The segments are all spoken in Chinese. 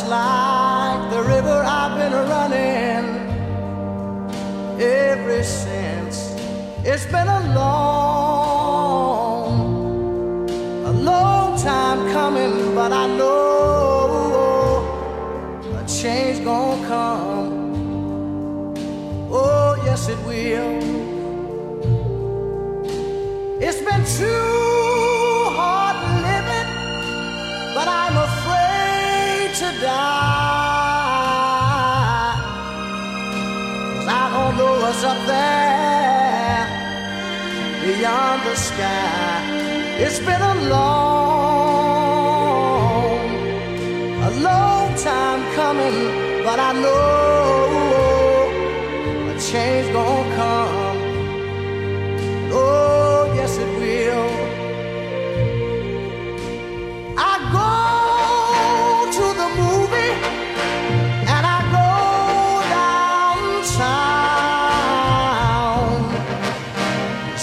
Just like the river, I've been running ever since. It's been a long, the sky. It's been a long, a long time coming, but I know a change gonna come. Oh, yes, it will. I go to the movie and I go downtown.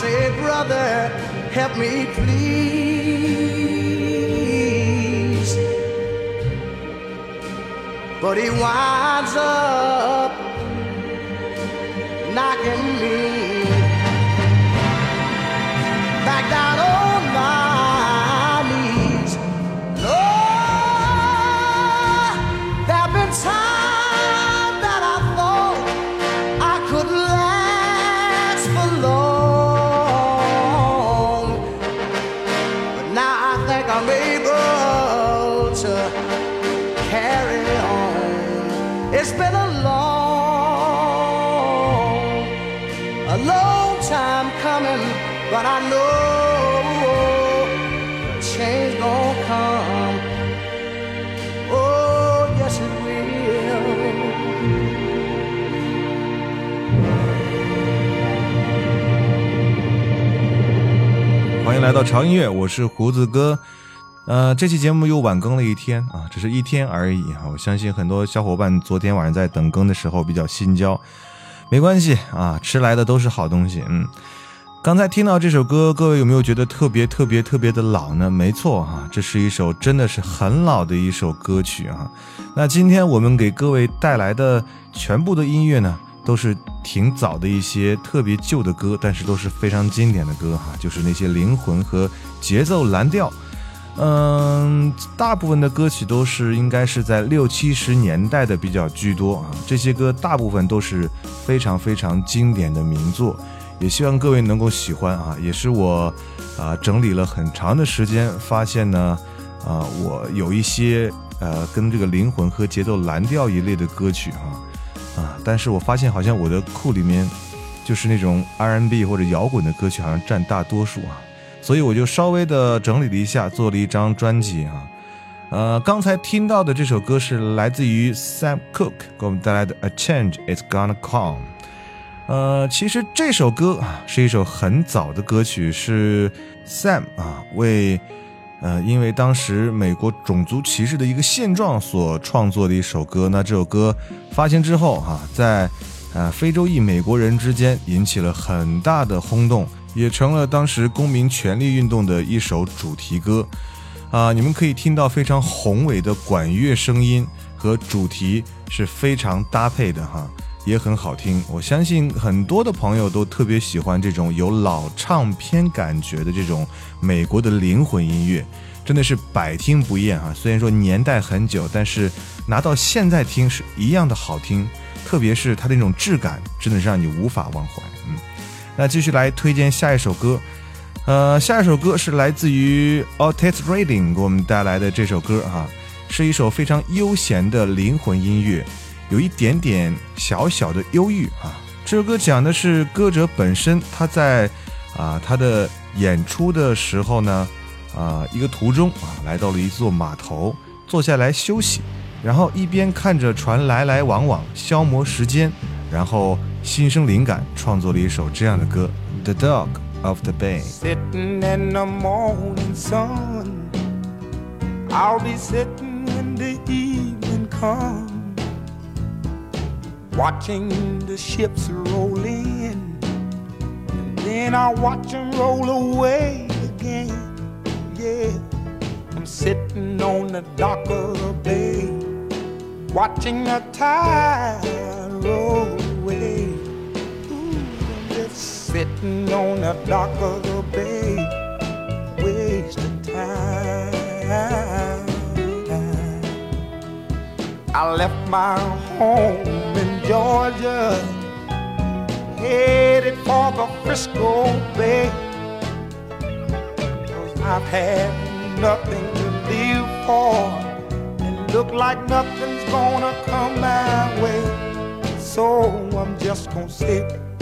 say, Brother, help me please. But he winds up knocking me It's been a long, a long time coming, but I know change gonna come. Oh, yes it will. 欢迎来到潮音乐，我是胡子哥。呃，这期节目又晚更了一天啊，只是一天而已啊。我相信很多小伙伴昨天晚上在等更的时候比较心焦，没关系啊，迟来的都是好东西。嗯，刚才听到这首歌，各位有没有觉得特别特别特别的老呢？没错啊，这是一首真的是很老的一首歌曲啊。那今天我们给各位带来的全部的音乐呢，都是挺早的一些特别旧的歌，但是都是非常经典的歌哈，就是那些灵魂和节奏蓝调。嗯，大部分的歌曲都是应该是在六七十年代的比较居多啊。这些歌大部分都是非常非常经典的名作，也希望各位能够喜欢啊。也是我啊整理了很长的时间，发现呢啊我有一些呃跟这个灵魂和节奏蓝调一类的歌曲哈啊，但是我发现好像我的库里面就是那种 R&B 或者摇滚的歌曲好像占大多数啊。所以我就稍微的整理了一下，做了一张专辑啊，呃，刚才听到的这首歌是来自于 Sam Cooke 给我们带来的《A Change Is Gonna Come》。呃，其实这首歌啊是一首很早的歌曲，是 Sam 啊为呃因为当时美国种族歧视的一个现状所创作的一首歌。那这首歌发行之后哈，在呃非洲裔美国人之间引起了很大的轰动，也成了当时公民权利运动的一首主题歌。啊，你们可以听到非常宏伟的管乐声音和主题是非常搭配的哈，也很好听。我相信很多的朋友都特别喜欢这种有老唱片感觉的这种美国的灵魂音乐，真的是百听不厌啊。虽然说年代很久，但是拿到现在听是一样的好听，特别是它的那种质感，真的是让你无法忘怀。那继续来推荐下一首歌。呃，下一首歌是来自于 Otis Redding 给我们带来的这首歌啊，是一首非常悠闲的灵魂音乐，有一点点小小的忧郁啊。这首歌讲的是歌者本身他在啊他的演出的时候呢啊一个途中啊来到了一座码头，坐下来休息，然后一边看着船来来往往消磨时间，然后心生灵感，创作了一首这样的歌《The Dog》。of the bay. Sitting in the morning sun, I'll be sitting when the evening comes, watching the ships roll in, and then I'll watch them roll away again. Yeah, I'm sitting on the dock of the bay, watching the tide roll away sitting on the dock of the bay, wasting time. I left my home in Georgia, headed for the Frisco Bay. Cause I've had nothing to live for, and look like nothing's gonna come my way. So I'm just gonna sit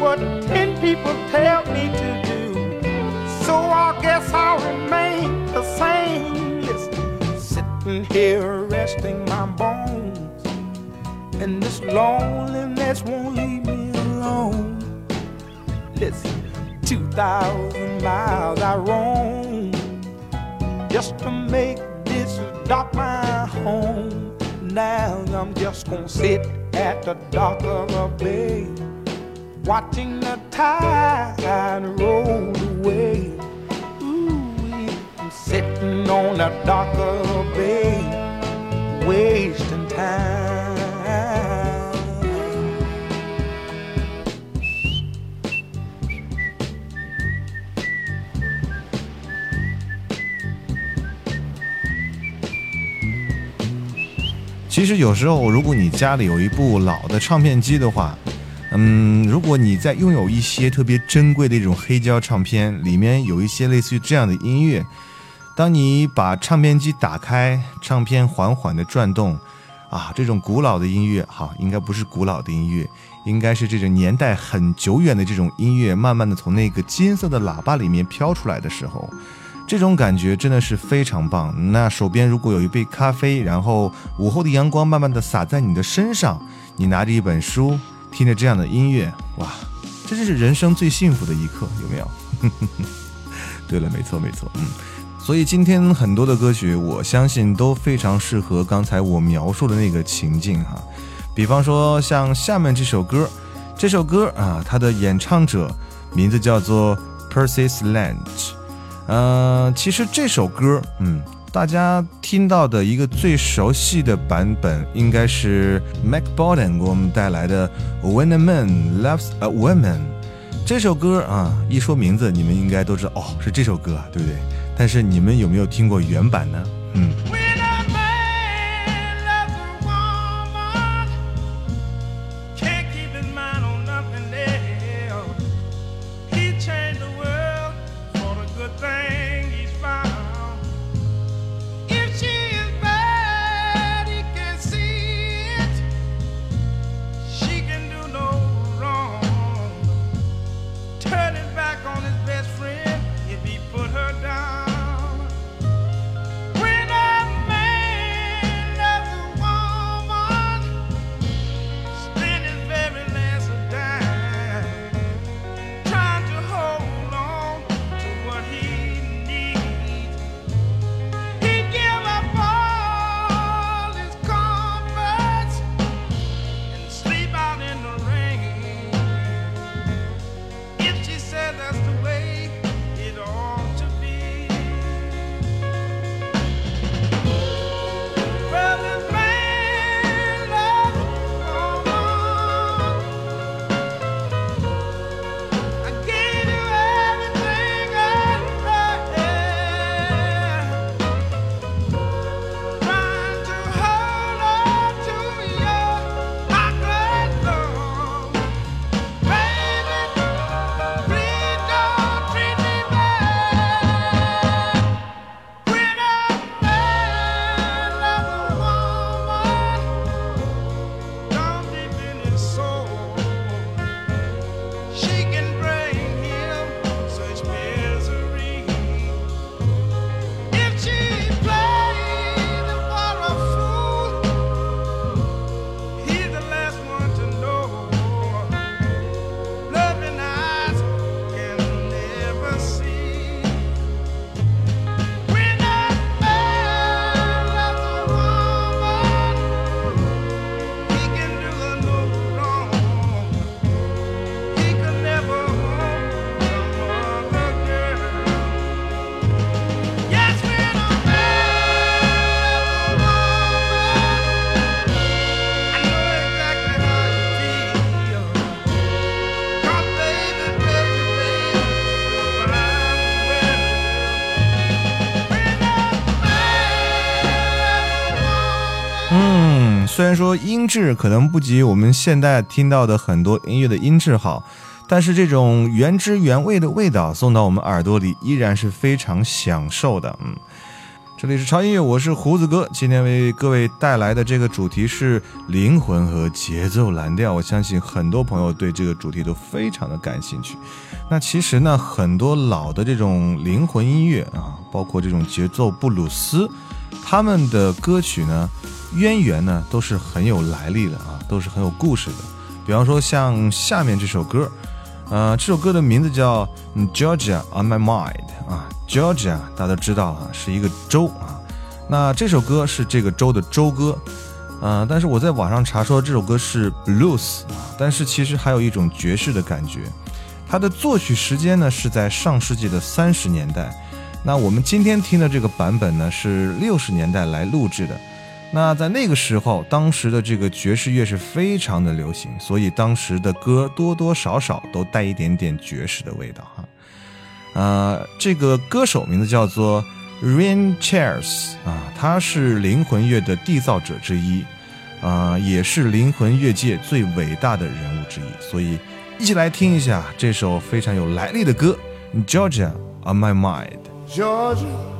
what ten people tell me to do. So I guess I'll remain the same. Listen, sitting here resting my bones. And this loneliness won't leave me alone. Listen, 2,000 miles I roam just to make this dock my home. Now I'm just gonna sit at the dock of a bay the tide roll away. Ooh, I'm sitting on the dock of the bay, wasting time. 其实有时候，如果你家里有一部老的唱片机的话，嗯，如果你在拥有一些特别珍贵的一种黑胶唱片，里面有一些类似于这样的音乐，当你把唱片机打开，唱片缓缓的转动，啊，这种古老的音乐，好，应该不是古老的音乐，应该是这种年代很久远的这种音乐，慢慢的从那个金色的喇叭里面飘出来的时候，这种感觉真的是非常棒。那手边如果有一杯咖啡，然后午后的阳光慢慢的洒在你的身上，你拿着一本书。听着这样的音乐，哇，这就是人生最幸福的一刻，有没有？对了，没错没错，嗯，所以今天很多的歌曲，我相信都非常适合刚才我描述的那个情境哈。比方说像下面这首歌，这首歌啊，它的演唱者名字叫做 Percy Sledge，呃，其实这首歌，嗯。大家听到的一个最熟悉的版本，应该是 Mac Borden 给我们带来的《When a Man Loves a Woman》这首歌啊，一说名字，你们应该都知道哦，是这首歌，对不对？但是你们有没有听过原版呢？嗯。然说音质可能不及我们现在听到的很多音乐的音质好，但是这种原汁原味的味道送到我们耳朵里，依然是非常享受的。嗯，这里是超音乐，我是胡子哥，今天为各位带来的这个主题是灵魂和节奏蓝调。我相信很多朋友对这个主题都非常的感兴趣。那其实呢，很多老的这种灵魂音乐啊，包括这种节奏布鲁斯，他们的歌曲呢。渊源呢都是很有来历的啊，都是很有故事的。比方说像下面这首歌，呃，这首歌的名字叫《Georgia on My Mind》啊，Georgia 大家都知道啊，是一个州啊。那这首歌是这个州的州歌，呃，但是我在网上查说这首歌是 blues 啊，但是其实还有一种爵士的感觉。它的作曲时间呢是在上世纪的三十年代，那我们今天听的这个版本呢是六十年代来录制的。那在那个时候，当时的这个爵士乐是非常的流行，所以当时的歌多多少少都带一点点爵士的味道哈。呃，这个歌手名字叫做 Rain Chairs 啊，他是灵魂乐的缔造者之一，啊，也是灵魂乐界最伟大的人物之一。所以，一起来听一下这首非常有来历的歌《Georgia on My Mind》。Georgia.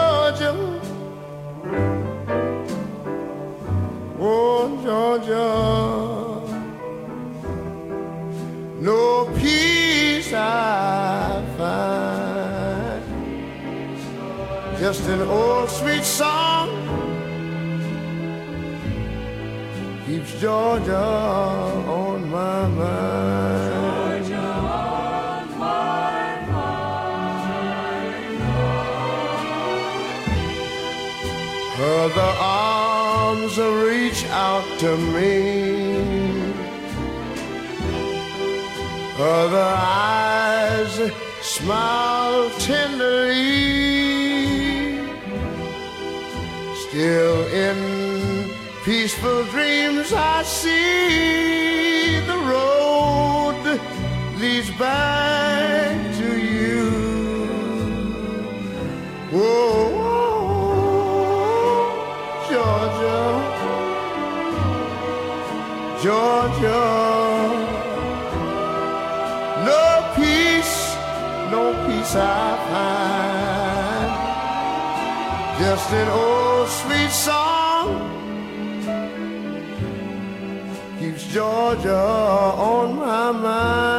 Find. Just an old sweet song keeps Georgia on my mind. Georgia on my mind. Other arms reach out to me. Other eyes smile tenderly. Still in peaceful dreams, I see the road leads back to you. Whoa, Georgia, Georgia. An old sweet song keeps Georgia on my mind.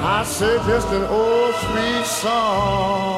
I say just an old sweet song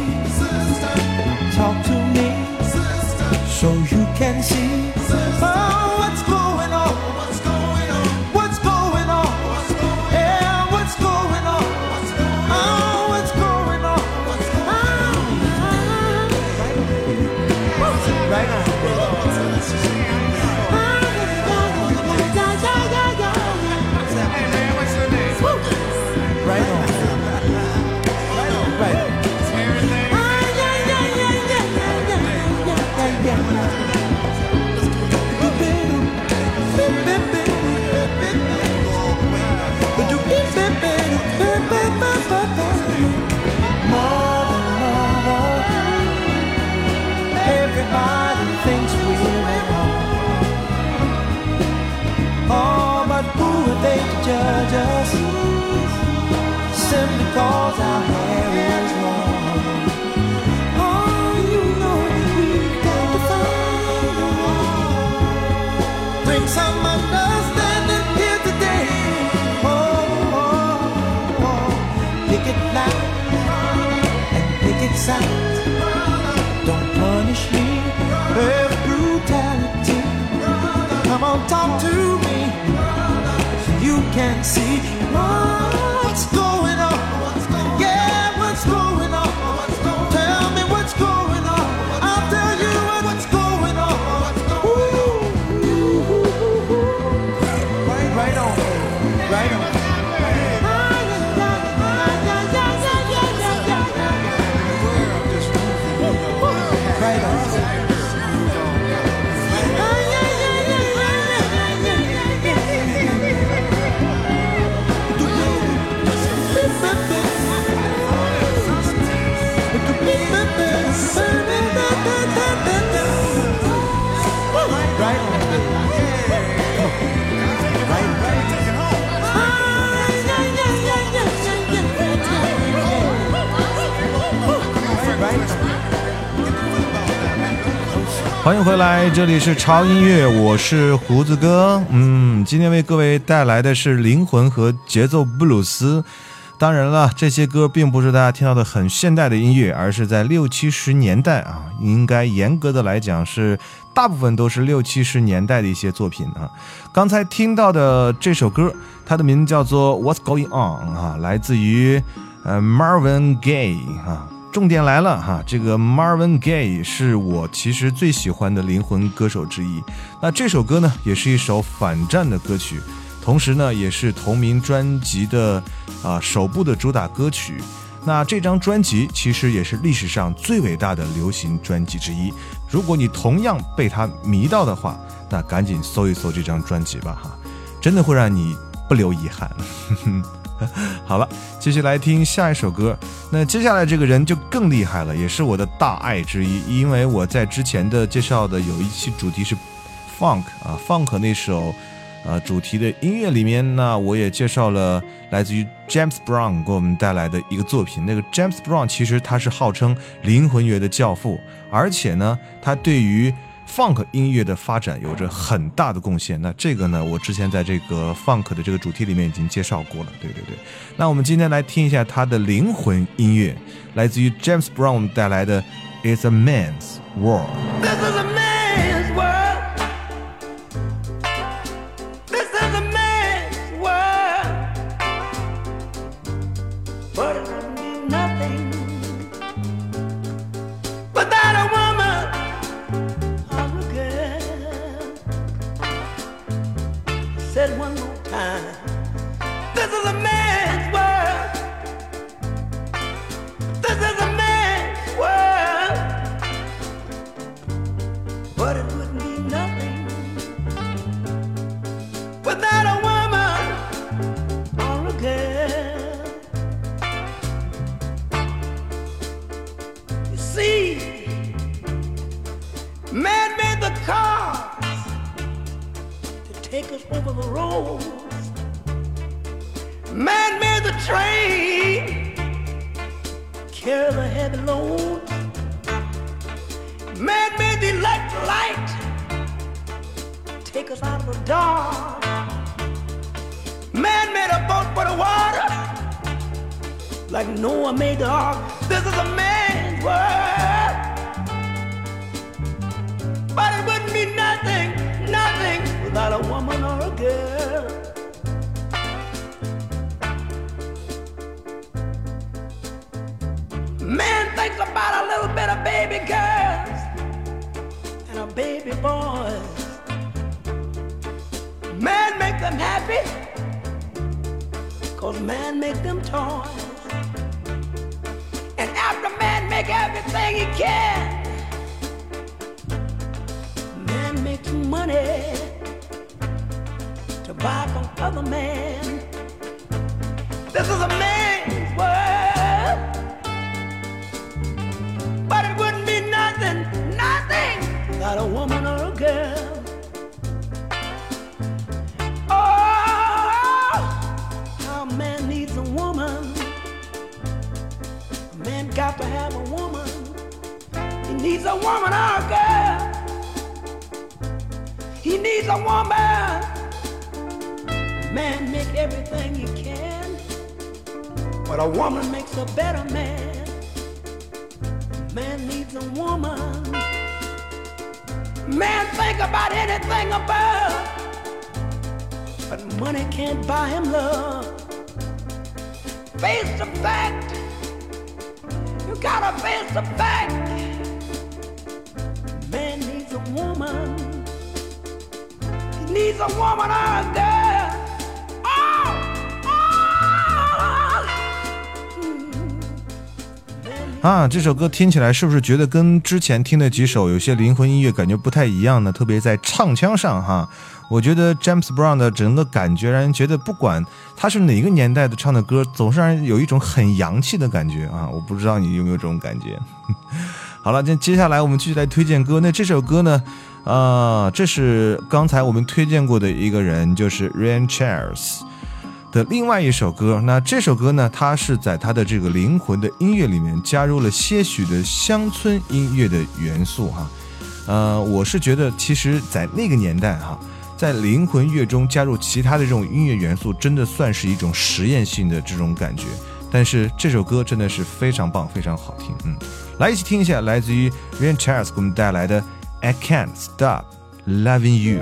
On, talk to me you can see what's going on. 欢迎回来，这里是潮音乐，我是胡子哥。嗯，今天为各位带来的是灵魂和节奏布鲁斯。当然了，这些歌并不是大家听到的很现代的音乐，而是在六七十年代啊，应该严格的来讲是大部分都是六七十年代的一些作品啊。刚才听到的这首歌，它的名字叫做《What's Going On》啊，来自于呃 Marvin Gaye 啊。重点来了哈，这个 Marvin Gaye 是我其实最喜欢的灵魂歌手之一。那这首歌呢，也是一首反战的歌曲，同时呢，也是同名专辑的啊、首部的主打歌曲。那这张专辑其实也是历史上最伟大的流行专辑之一。如果你同样被它迷到的话，那赶紧搜一搜这张专辑吧，哈，真的会让你不留遗憾。好了，继续来听下一首歌。那接下来这个人就更厉害了，也是我的大爱之一，因为我在之前的介绍的有一期主题是 funk 啊，funk 那首呃主题的音乐里面，呢我也介绍了来自于 James Brown 给我们带来的一个作品。那个 James Brown 其实他是号称灵魂乐的教父，而且呢，他对于 funk 音乐的发展有着很大的贡献。那这个呢，我之前在这个 funk 的这个主题里面已经介绍过了。对对对。那我们今天来听一下他的灵魂音乐，来自于 James Brown 带来的《It's a Man's World》。Out of the dark. Man made a boat for the water like Noah made the ark. This is a man's world. But it wouldn't be nothing, nothing without a woman or a girl. Man thinks about a little bit of baby girls and a baby boys. Man them happy, cause man make them toys. And after man make everything he can, man makes money to buy from other man. This is a man's got to have a woman. He needs a woman a girl. He needs a woman. Man make everything he can, but a woman makes a better man. Man needs a woman. Man think about anything above, but money can't buy him love. Face the fact. Gotta face the fact. Man needs a woman. He needs a woman or a. 啊，这首歌听起来是不是觉得跟之前听的几首有些灵魂音乐感觉不太一样呢？特别在唱腔上哈，我觉得 James Brown 的整个感觉让人觉得，不管他是哪个年代的唱的歌，总是让人有一种很洋气的感觉啊！我不知道你有没有这种感觉。好了，那接下来我们继续来推荐歌。那这首歌呢，呃，这是刚才我们推荐过的一个人，就是 Ryan Charles。的另外一首歌，那这首歌呢，它是在它的这个灵魂的音乐里面加入了些许的乡村音乐的元素哈。呃，我是觉得，其实，在那个年代哈，在灵魂乐中加入其他的这种音乐元素，真的算是一种实验性的这种感觉。但是这首歌真的是非常棒，非常好听。嗯，来一起听一下，来自于 Ryan Charles 给我们带来的《I Can't Stop Loving You》。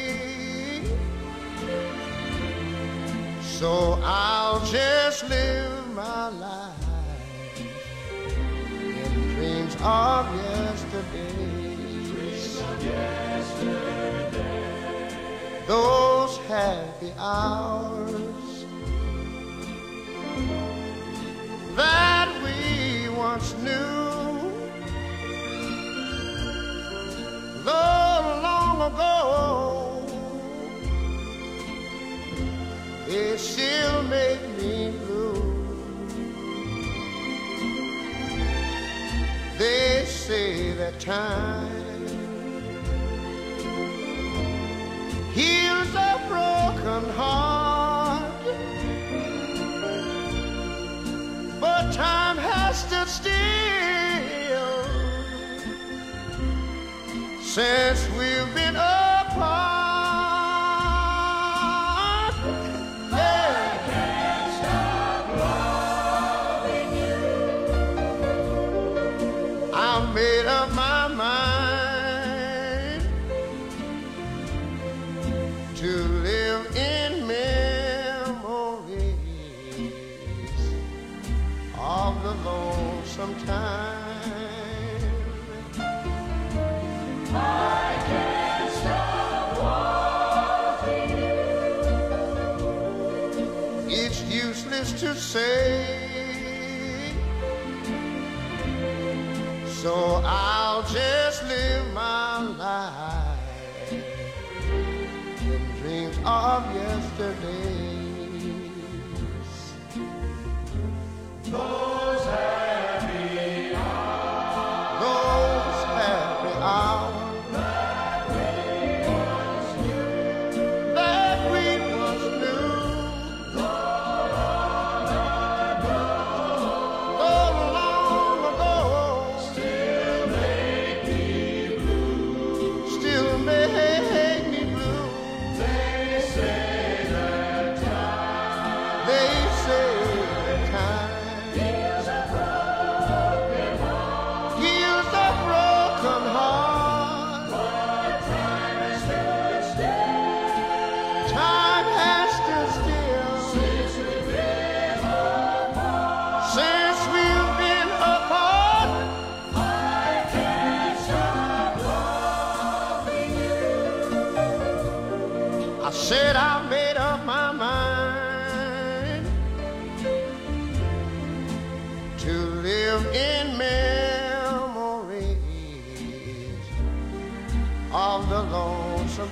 So I'll just live my life in dreams of yesterday. Those happy hours that we once knew. Though long ago, they still make me blue. They say that time heals a broken heart, but time has stood still since we've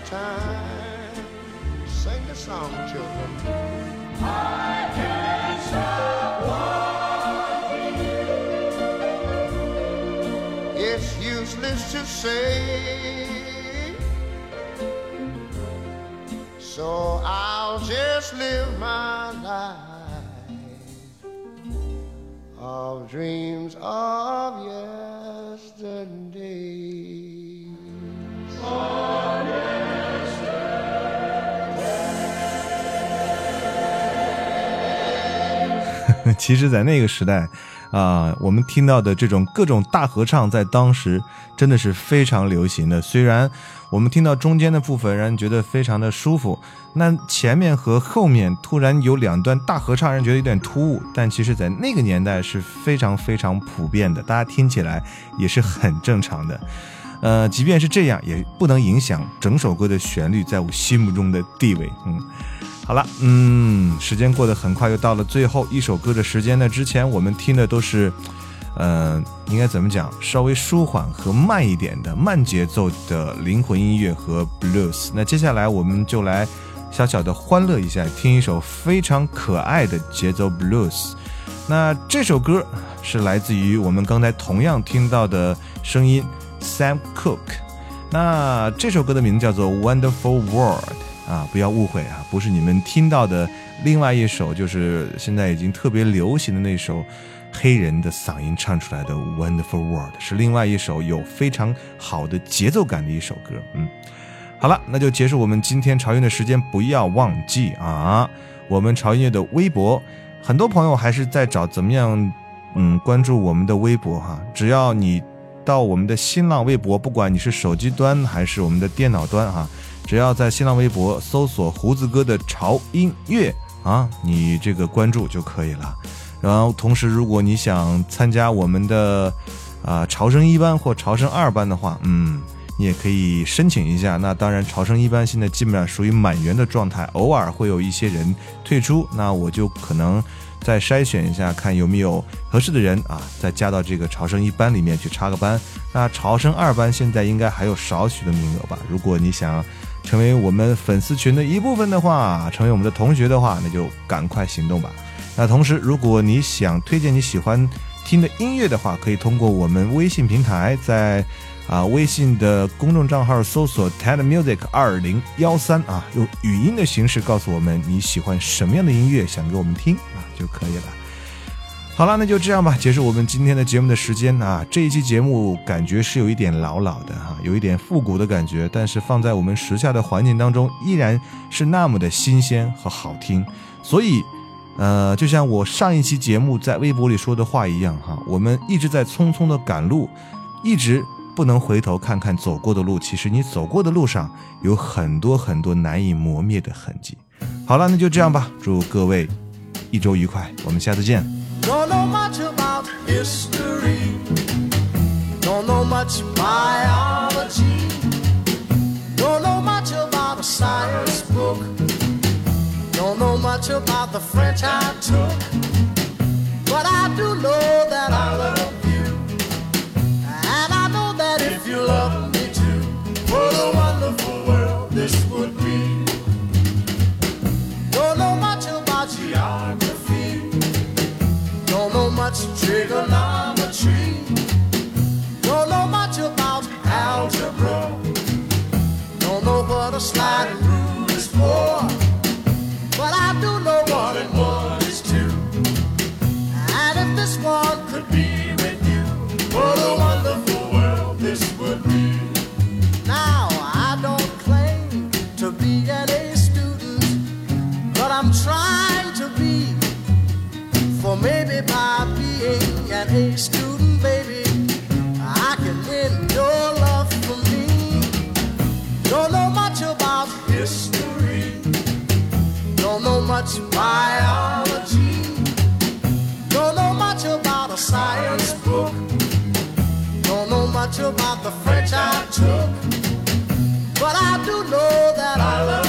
time. Sing the song, children. I can't stop walking. It's useless to say. So I'll just live my life of dreams 其实，在那个时代，啊、我们听到的这种各种大合唱，在当时真的是非常流行的。虽然我们听到中间的部分，让人觉得非常的舒服，那前面和后面突然有两段大合唱，让人觉得有点突兀。但其实，在那个年代是非常非常普遍的，大家听起来也是很正常的。呃，即便是这样，也不能影响整首歌的旋律在我心目中的地位。嗯。好了，嗯，时间过得很快，又到了最后一首歌的时间呢。之前我们听的都是，呃，应该怎么讲，稍微舒缓和慢一点的慢节奏的灵魂音乐和 blues。那接下来我们就来小小的欢乐一下，听一首非常可爱的节奏 blues。那这首歌是来自于我们刚才同样听到的声音 Sam Cooke。那这首歌的名字叫做《Wonderful World》。啊，不要误会啊，不是你们听到的另外一首，就是现在已经特别流行的那首黑人的嗓音唱出来的《Wonderful World》，是另外一首有非常好的节奏感的一首歌。嗯，好了，那就结束我们今天潮音的时间，不要忘记啊，我们潮音乐的微博，很多朋友还是在找怎么样，嗯，关注我们的微博哈，只要你。到我们的新浪微博，不管你是手机端还是我们的电脑端哈、只要在新浪微博搜索“胡子哥的潮音乐”啊，你这个关注就可以了。然后同时，如果你想参加我们的啊、潮生一班或潮生二班的话，嗯，你也可以申请一下。那当然，潮生一班现在基本上属于满员的状态，偶尔会有一些人退出，那我就可能再筛选一下，看有没有合适的人啊，再加到这个潮生一班里面去插个班。那潮生二班现在应该还有少许的名额吧？如果你想成为我们粉丝群的一部分的话，成为我们的同学的话，那就赶快行动吧。那同时，如果你想推荐你喜欢听的音乐的话，可以通过我们微信平台，在啊微信的公众账号搜索 TED Music 二零幺三啊，用语音的形式告诉我们你喜欢什么样的音乐，想给我们听啊就可以了。好了，那就这样吧，结束我们今天的节目的时间啊。这一期节目感觉是有一点老老的哈、有一点复古的感觉，但是放在我们时下的环境当中，依然是那么的新鲜和好听。所以，呃，就像我上一期节目在微博里说的话一样哈，我们一直在匆匆的赶路，一直不能回头看看走过的路。其实你走过的路上有很多很多难以磨灭的痕迹。好了，那就这样吧，祝各位一周愉快，我们下次见。Don't know much about history. Don't know much biology. Don't know much about a science book. Don't know much about the French I took. But I do know that I love much trigonometry. Don't know much about algebra. Don't know what a sliding rule biology, don't know much about a science book, don't know much about the French I took. But I do know that I love